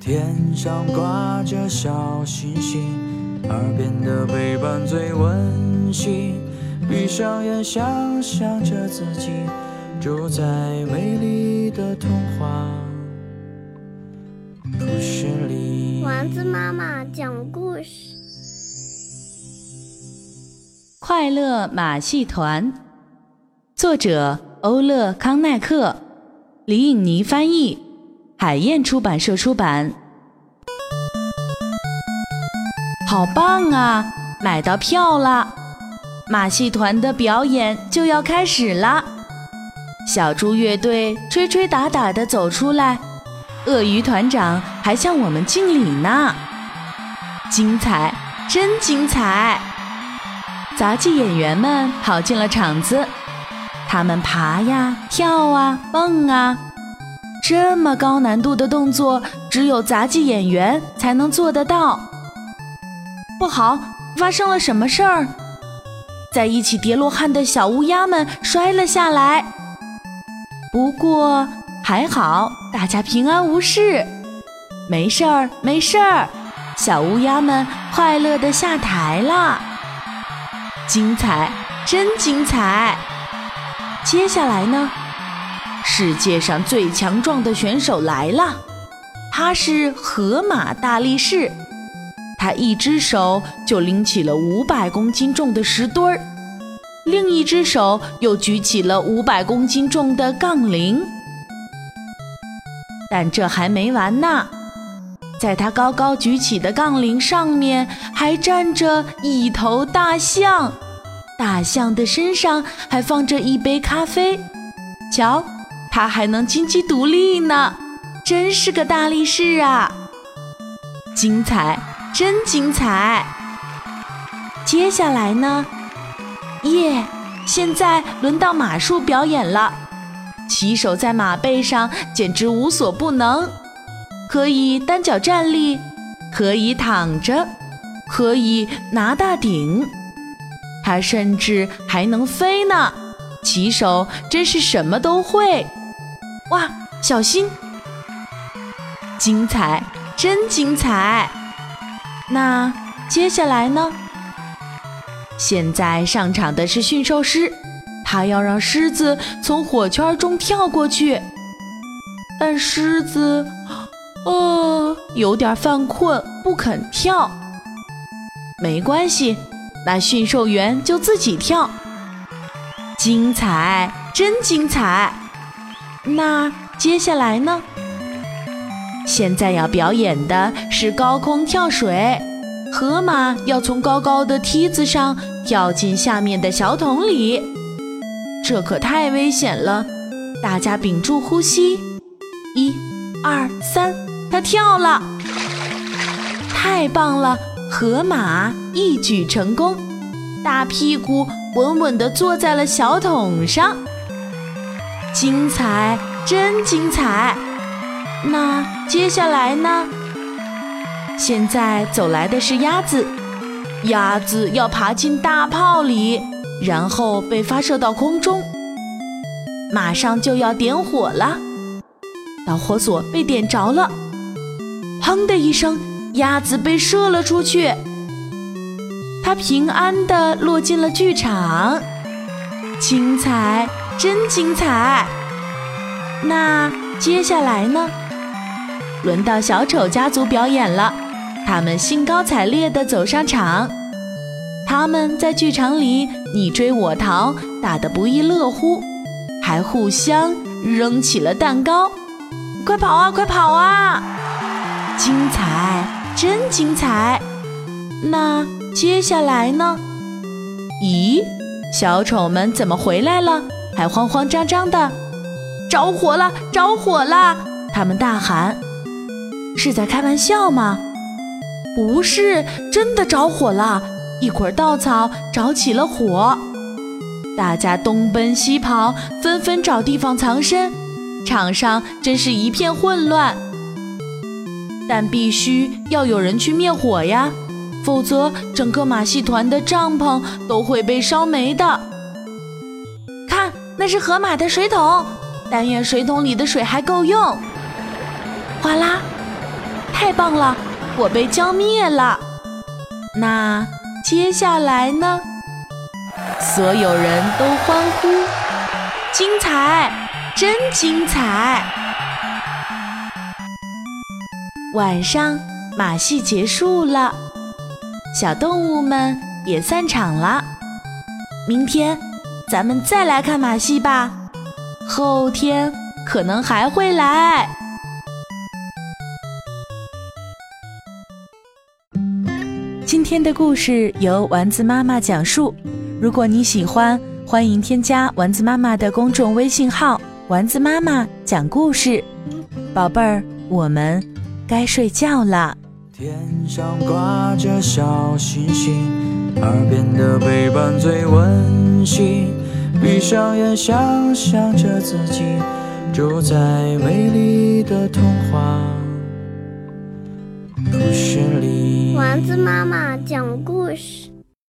天上挂着小星星，耳边的陪伴最温馨。闭上眼，想象着自己住在美丽的童话故事里。丸子妈妈讲故事，《快乐马戏团》，作者欧乐康奈克，李颖妮翻译，海燕出版社出版。好棒啊！买到票了。马戏团的表演就要开始了，小猪乐队吹吹打打地走出来，鳄鱼团长还向我们敬礼呢。精彩，真精彩！杂技演员们跑进了场子，他们爬呀、跳啊、蹦啊，这么高难度的动作，只有杂技演员才能做得到。不好，发生了什么事儿？在一起叠罗汉的小乌鸦们摔了下来，不过还好，大家平安无事，没事儿，没事儿。小乌鸦们快乐地下台了，精彩，真精彩！接下来呢？世界上最强壮的选手来了，他是河马大力士。他一只手就拎起了五百公斤重的石墩儿，另一只手又举起了五百公斤重的杠铃。但这还没完呢，在他高高举起的杠铃上面还站着一头大象，大象的身上还放着一杯咖啡。瞧，他还能金鸡独立呢，真是个大力士啊！精彩！真精彩！接下来呢？耶！现在轮到马术表演了。骑手在马背上简直无所不能，可以单脚站立，可以躺着，可以拿大顶，他甚至还能飞呢。骑手真是什么都会。哇！小心！精彩！真精彩！那接下来呢？现在上场的是驯兽师，他要让狮子从火圈中跳过去，但狮子，呃，有点犯困，不肯跳。没关系，那驯兽员就自己跳。精彩，真精彩！那接下来呢？现在要表演的是高空跳水，河马要从高高的梯子上跳进下面的小桶里，这可太危险了！大家屏住呼吸，一、二、三，它跳了，太棒了！河马一举成功，大屁股稳稳地坐在了小桶上，精彩，真精彩！那接下来呢？现在走来的是鸭子，鸭子要爬进大炮里，然后被发射到空中。马上就要点火了，导火索被点着了，砰的一声，鸭子被射了出去，它平安地落进了剧场。精彩，真精彩！那接下来呢？轮到小丑家族表演了，他们兴高采烈地走上场。他们在剧场里你追我逃，打得不亦乐乎，还互相扔起了蛋糕。快跑啊，快跑啊！精彩，真精彩！那接下来呢？咦，小丑们怎么回来了？还慌慌张张的。着火了，着火了！他们大喊。是在开玩笑吗？不是，真的着火了，一捆稻草着起了火，大家东奔西跑，纷纷找地方藏身，场上真是一片混乱。但必须要有人去灭火呀，否则整个马戏团的帐篷都会被烧没的。那是河马的水桶，但愿水桶里的水还够用。哗啦！太棒了，我被浇灭了。那接下来呢？所有人都欢呼，精彩，真精彩！晚上马戏结束了，小动物们也散场了。明天咱们再来看马戏吧，后天可能还会来。今天的故事由丸子妈妈讲述。如果你喜欢，欢迎添加丸子妈妈的公众微信号“丸子妈妈讲故事”。宝贝儿，我们该睡觉了。天上挂着小星星，耳边的陪伴最温馨。闭上眼，想象着自己住在美丽的童话故事里。丸子妈妈讲故事。